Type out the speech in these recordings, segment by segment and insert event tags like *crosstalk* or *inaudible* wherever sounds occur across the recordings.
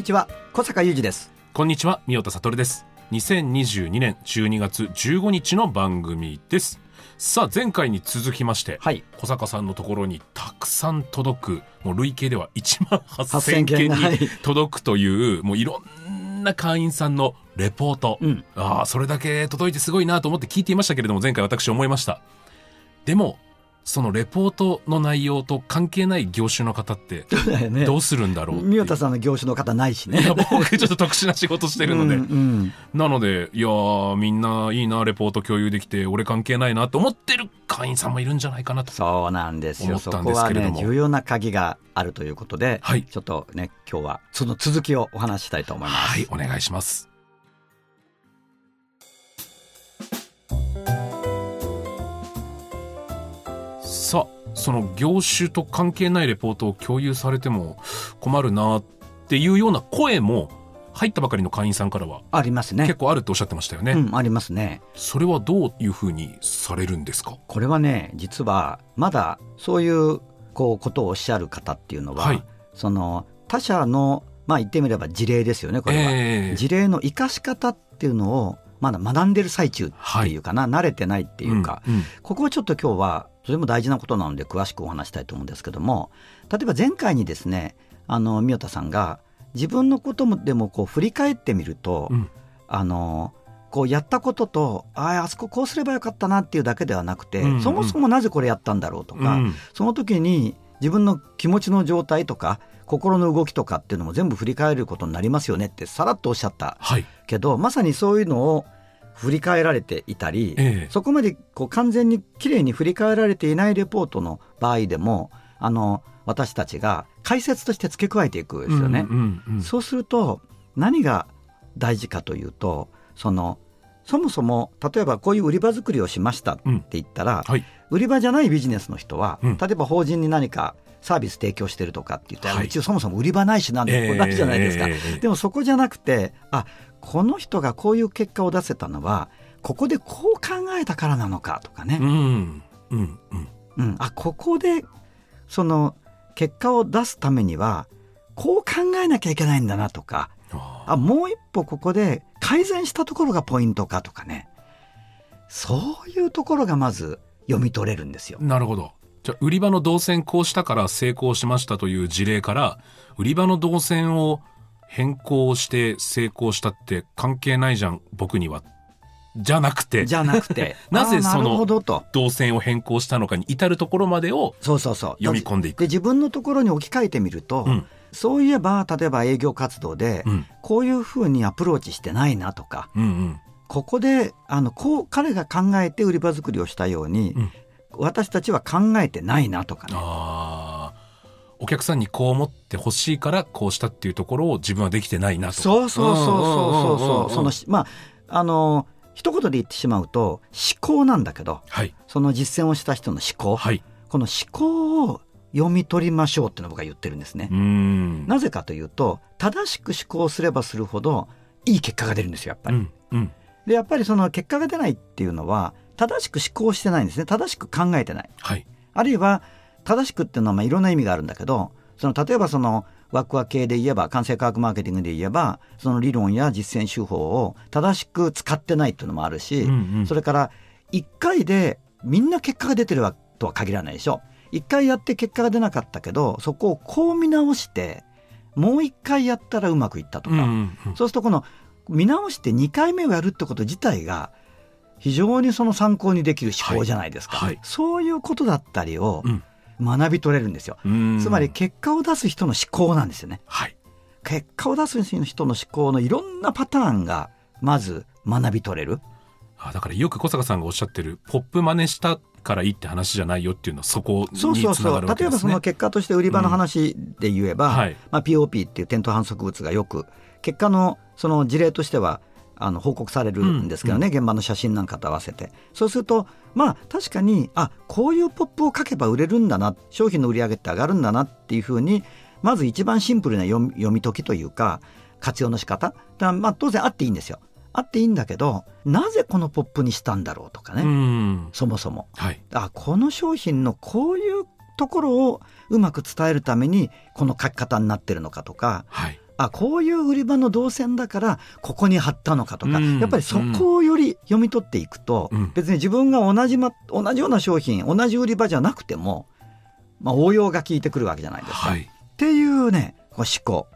にちは小坂雄二ですこんにちは、三代田悟です。2022年12月15日の番組です。さあ、前回に続きまして、はい小坂さんのところにたくさん届く、もう累計では1万8000 8000件に届くという、もういろんな会員さんのレポート。うんああ、それだけ届いてすごいなと思って聞いていましたけれども、前回私思いました。でも、そのレポートの内容と関係ない業種の方って、どうするんだろうう。三代田さんの業種の方ないしねいや、僕ちょっと特殊な仕事してるので。うんうんなので、いやー、みんないいな、レポート共有できて、俺関係ないなと思ってる会員さんもいるんじゃないかなと。そうなんですよそこはね重要な鍵があるということで、はいちょっとね今日はその続きをお話ししたいと思います、はい、お願いします。その業種と関係ないレポートを共有されても困るなっていうような声も入ったばかりの会員さんからはありますね。結構あるっておっしゃってましたよね。うん、ありますね。それはどういうふうにされるんですか？これはね実はまだそういうこうことをおっしゃる方っていうのは、はい。その他社のまあ言ってみれば事例ですよねこれは、ええ。事例の生かし方っていうのをまだ学んでる最中っていうかな、慣れてないっていうか、うんうん。ここをちょっと今日はとても大事なことなので詳しくお話したいと思うんですけども例えば前回にですねあの宮田さんが自分のこともでもこう振り返ってみると、うん。あのこうやったこととあああそここうすればよかったなっていうだけではなくて、うんうんそもそもなぜこれやったんだろうとか、うん。その時に自分の気持ちの状態とか心の動きとかっていうのも全部振り返ることになりますよねってさらっとおっしゃったはい。けどまさにそういうのを振り返られていたり、ええ。そこまでこう完全にきれいに振り返られていないレポートの場合でもあの私たちが解説として付け加えていくんですよね。うんうんうん。そうすると何が大事かというとそのそもそも例えばこういう売り場作りをしましたって言ったら、はい。売り場じゃないビジネスの人は、うん。例えば法人に何かサービス提供してるとかって言ったら、はい。うちそもそも売り場ないしなんでこれないじゃないですか、ええ。でもそこじゃなくてあこの人がこういう結果を出せたのはここでこう考えたからなのかとかね、うん。うん。うん。うんあここでその結果を出すためにはこう考えなきゃいけないんだなとかああもう一歩ここで改善したところがポイントかとかねそういうところがまず読み取れるんですよー。なるほど。じゃあ、売り場の動線こうしたから成功しましたという事例から、売り場の動線を変更して成功したって関係ないじゃん、僕には。じゃなくて、じゃなくて *laughs* なぜその動線を変更したのかに至るところまでをそうそうそう読み込んでいくで自分のところに置き換えてみると、うんそういえば例えば営業活動で、うん。こういうふうにアプローチしてないなとかうんうん。ここであのこう彼が考えて売り場作りをしたように、うん私たちは考えてないなとかね。お客さんにこう思ってほしいからこうしたっていうところを自分はできてないなと。そうそうそうそうそうそうそのまああの一言で言ってしまうと思考なんだけどはい。その実践をした人の思考、はい。この思考を読み取りましょうっていうのを僕は言ってるんですね。なぜかというと正しく思考すればするほどいい結果が出るんですよやっぱり。うん。うん。でやっぱりその結果が出ないっていうのは正しく思考してないんですね正しく考えてない。はい。あるいは正しくっていうのはまあいろんな意味があるんだけどその例えばそのワクワク系で言えば完成科学マーケティングで言えばその理論や実践手法を正しく使ってないっていうのもあるし、うんうん。それから1回でみんな結果が出てるわとは限らないでしょ。1回やって結果が出なかったけどそこをこう見直してもう1回やったらうまくいったとか、うんうんうん。そうするとこの見直して2回目をやるってこと自体が非常にその参考にできる思考じゃないですか、はい。はい。そういうことだったりをうん学び取れるんですよ、うんつまり結果を出す人の思考なんですよねはい。結果を出す人の思考のいろんなパターンがまず学び取れる。あだからよく小坂さんがおっしゃってるポップ真似したからいいって話じゃないよっていうのはそこにつそうそうそう。ながるわけ例えばそですね。の結果として売り場の話で言えば、うんはいまあ、POP っていう転倒反則物がよく結果のその事例としてはあの報告されるんですけどね、現場の写真なんかと合わせて。そうするとまあ確かにあこういうポップを書けば売れるんだな商品の売り上げって上がるんだなっていうふうにまず一番シンプルな読み読み解きというか活用の仕方。だまあ当然あっていいんですよ。あっていいんだけどなぜこのポップにしたんだろうとかね、うん。そもそも。はい。あこの商品のこういうところをうまく伝えるためにこの書き方になってるのかとか。はいあこういう売り場の動線だからここに貼ったのかとか、うん。やっぱりそこをより読み取っていくと、うん。別に自分が同じ,、ま、同じような商品同じ売り場じゃなくても、まあ、応用が効いてくるわけじゃないですか。はい。っていうねこう思考。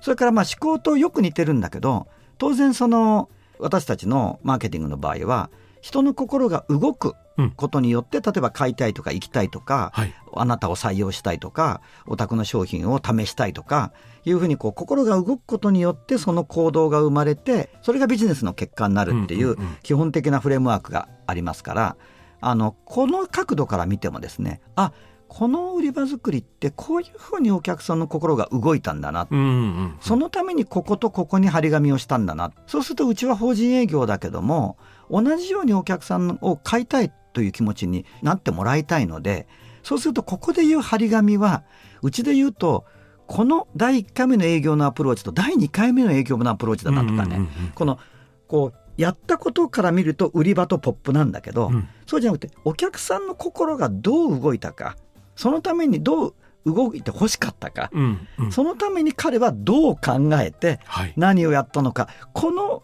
それからまあ思考とよく似てるんだけど当然その私たちのマーケティングの場合は人の心が動くうん。ことによって、例えば買いたいとか行きたいとか、はい。あなたを採用したいとかお宅の商品を試したいとかいうふうにこう心が動くことによってその行動が生まれてそれがビジネスの結果になるっていう基本的なフレームワークがありますからあのこの角度から見てもですねあこの売り場作りってこういうふうにお客さんの心が動いたんだな。うんうんそのためにこことここに張り紙をしたんだな。そうするとうちは法人営業だけども同じようにお客さんを買いたいという気持ちになってもらいたいのでそうするとここで言う張り紙はうちで言うとこの第1回目の営業のアプローチと第2回目の営業のアプローチだなとかね、うんうんうん。このこうやったことから見ると売り場とポップなんだけど、うん。そうじゃなくてお客さんの心がどう動いたかそのためにどう動いて欲しかったか、うんうん。そのために彼はどう考えてはい。何をやったのかこの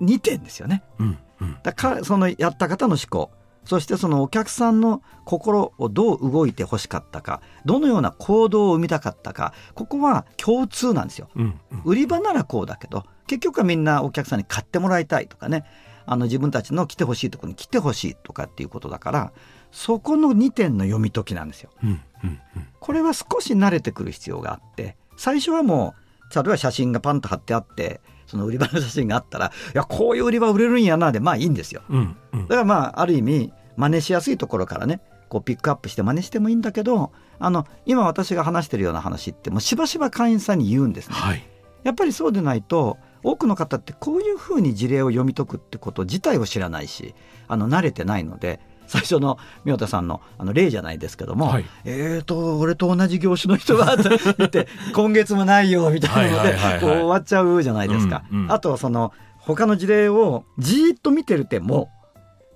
2点ですよね。うんうん。だからそのやった方の思考そしてそのお客さんの心をどう動いて欲しかったかどのような行動を生みたかったかここは共通なんですよ。うんうん。売り場ならこうだけど結局はみんなお客さんに買ってもらいたいとかねあの自分たちの来てほしいところに来てほしいとかっていうことだからそこの2点の読み解きなんですよ。うんうんうんこれは少し慣れてくる必要があって最初はもう例えば写真がパンと貼ってあってその売り場の写真があったらいやこういう売り場売れるんやなでまあいいんですよ。うんうんだからまあある意味真似しやすいところからねこうピックアップして真似してもいいんだけどあの今私が話してるような話ってもうしばしば会員さんに言うんですね。はいやっぱりそうでないと多くの方ってこういうふうに事例を読み解くってこと自体を知らないしあの慣れてないので最初の宮田さんのあの例じゃないですけども、はいえーと俺と同じ業種の人がって *laughs* 言って今月もないよみたいなので終わっちゃうじゃないですか。うんうんあとその他の事例をじーっと見てるても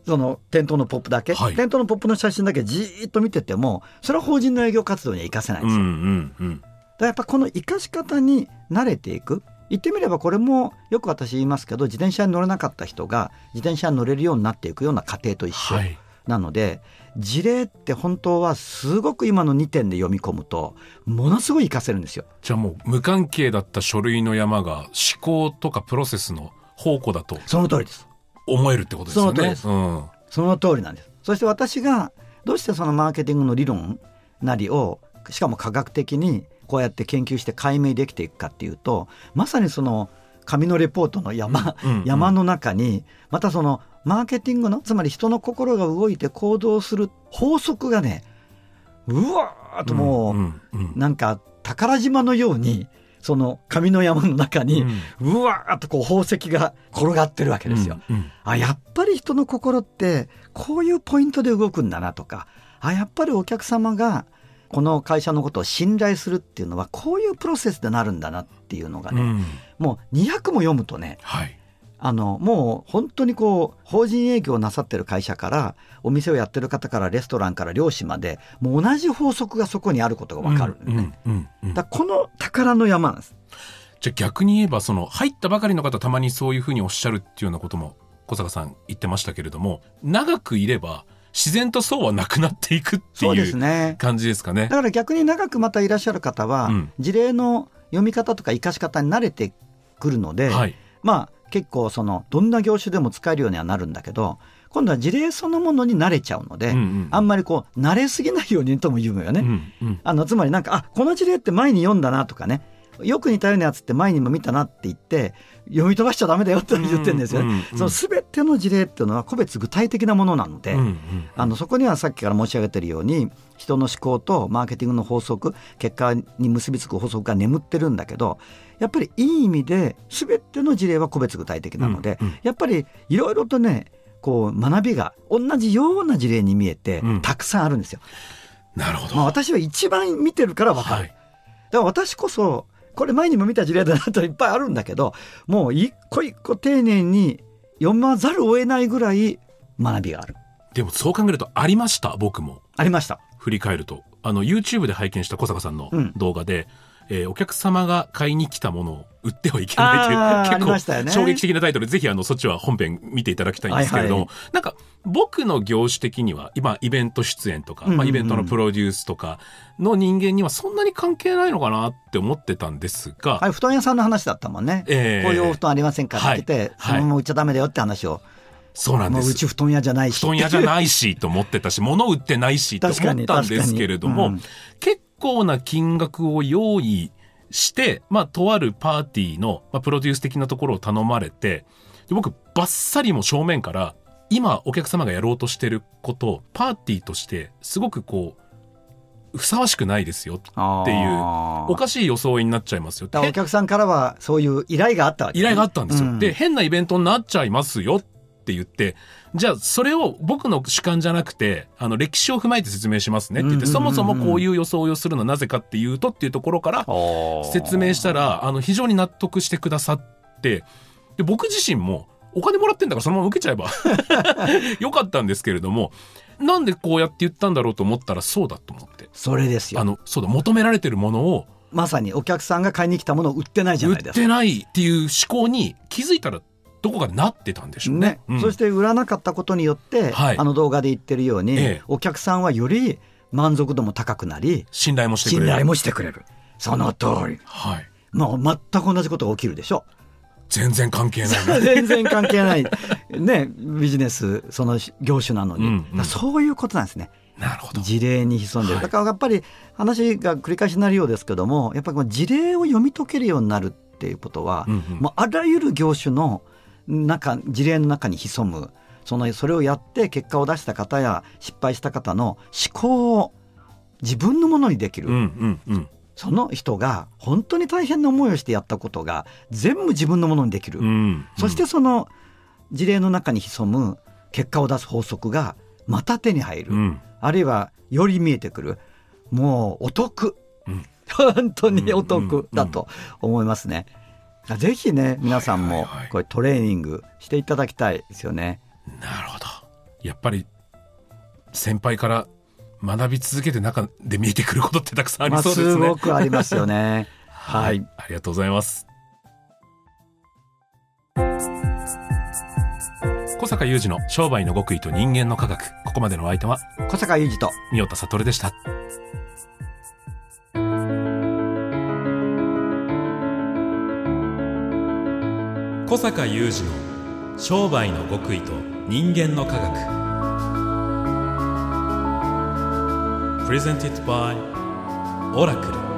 その店頭のポップだけ、はい店頭のポップの写真だけじーっと見ててもそれは法人の営業活動には活かせないんですよ。うんうんうんだからやっぱこの生かし方に慣れていく言ってみればこれもよく私言いますけど自転車に乗れなかった人が自転車に乗れるようになっていくような過程と一緒はいなので、事例って本当はすごく今の2点で読み込むとものすごい活かせるんですよ。じゃあもう無関係だった書類の山が思考とかプロセスの宝庫だとその通りです。思えるってことですよね。その通りですうんその通りなんです。そして私がどうしてそのマーケティングの理論なりをしかも科学的にこうやって研究して解明できていくかっていうとまさにその紙のレポートの山、うんうん山の中にまたそのマーケティングのつまり人の心が動いて行動する法則がねうわーっともう、んうんなんか宝島のようにその紙の山の中に、うわーっとこう宝石が転がってるわけですよ。うんうん。あやっぱり人の心ってこういうポイントで動くんだなとかあやっぱりお客様がこの会社のことを信頼するっていうのはこういうプロセスでなるんだなっていうのがね、うん。もう200も読むとねはい。あのもう本当にこう法人営業をなさってる会社からお店をやってる方からレストランから漁師までもう同じ法則がそこにあることが分かるね、うんうんうんだこの宝の山なんです。じゃあ逆に言えばその入ったばかりの方たまにそういうふうにおっしゃるっていうようなことも小坂さん言ってましたけれども長くいれば自然とそうはなくなっていくっていう感じですかね。だ。から逆に長くまたいらっしゃる方は、うん。事例の読み方とか活かし方に慣れてくるので、はい。まあ結構そのどんな業種でも使えるようにはなるんだけど今度は事例そのものに慣れちゃうので、うんうん。あんまりこう慣れすぎないようにとも言うのよね。うんうん。あのつまりなんかあこの事例って前に読んだなとかねよく似たようなやつって前にも見たなって言って読み飛ばしちゃダメだよって言ってるんですよね。うんうんうんその全ての事例っていうのは個別具体的なものなので、うんうんあのそこにはさっきから申し上げてるように人の思考とマーケティングの法則結果に結びつく法則が眠ってるんだけどやっぱりいい意味で全ての事例は個別具体的なので、うんうんやっぱりいろいろとねこう学びが同じような事例に見えてうんたくさんあるんですよ。なるほど。まあ、私は一番見てるから分かる。はい。だから私こそこれ前にも見た事例だなといっぱいあるんだけどもう一個一個丁寧に読まざるを得ないぐらい学びがある。でもそう考えるとありました、僕も。ありました。振り返ると。あの、YouTube で拝見した小坂さんのうん動画で、えーお客様が買いに来たものを売ってはいけないという、結構衝撃的なタイトルで、ぜひあの、そっちは本編見ていただきたいんですけれども、はいなんか、僕の業種的には、今、イベント出演とか、うんうんうんまあ、イベントのプロデュースとかの人間にはそんなに関係ないのかなって思ってたんですが、あれ布団屋さんの話だったもんね。ええこういうお布団ありませんかって言って、はいそのまま売っちゃダメだよって話を。そうなんですもうう。ち布団屋じゃないし。布団屋じゃないしと思ってたし、物売ってないしと思ったんですけれども、確かに結構な金額を用意して、まあ、とあるパーティーの、まあ、プロデュース的なところを頼まれて、で僕、バッサリも正面から、今お客様がやろうとしてることを、パーティーとして、すごくこう、ふさわしくないですよっていう、おかしい装いになっちゃいますよお客さんからはそういう依頼があったわけ依頼があったんですよ。うん。で、変なイベントになっちゃいますよって言って、じゃあそれを僕の主観じゃなくて、あの歴史を踏まえて説明しますねって言って、そもそもこういう装いをするのはなぜかっていうとっていうところから説明したら、あの非常に納得してくださって、で僕自身もお金もらってんだからそのまま受けちゃえば *laughs* よかったんですけれども、なんでこうやって言ったんだろうと思ったらそうだと思って。それですよ。あの、そうだ、求められてるものをまさにお客さんが買いに来たものを売ってないじゃ売っないですか。てないっていう思考に気づいたらどこかでなってたんでしょうね。ね。うん。そして売らなかったことによって、はい。あの動画で言ってるように、ええ。お客さんはより満足度も高くなり信頼もしてくれる。信頼もしてくれる。その通り。はい。もう全く同じことが起きるでしょ。全然関係ない。*laughs* 全然関係ない、ね、ビジネスその業種なのに、うんうん。そういうことなんですね。なるほど。事例に潜んでる、はい。だからやっぱり話が繰り返しになるようですけどもやっぱり事例を読み解けるようになるっていうことは、うんうん。もうあらゆる業種の中事例の中に潜むそのそれをやって結果を出した方や失敗した方の思考を自分のものにできる、うんうんうん。その人が本当に大変な思いをしてやったことが全部自分のものにできる、うん。そしてその事例の中に潜む結果を出す法則がまた手に入る、うん。あるいはより見えてくるもうお得、うん *laughs* 本当にお得だと思いますね。ぜひね皆さんもこれトレーニングしていただきたいですよね。なるほど。やっぱり、先輩から学び続けて中で見えてくることってたくさんありまあ、そうですね。すごくありますよね。*laughs* はい。ありがとうございます。小坂雄二の商売の極意と人間の科学。ここまでのお相手は、小坂雄二と三代田悟でした。小坂雄二の商売の極意と人間の科学。プレゼンティットバイオラクル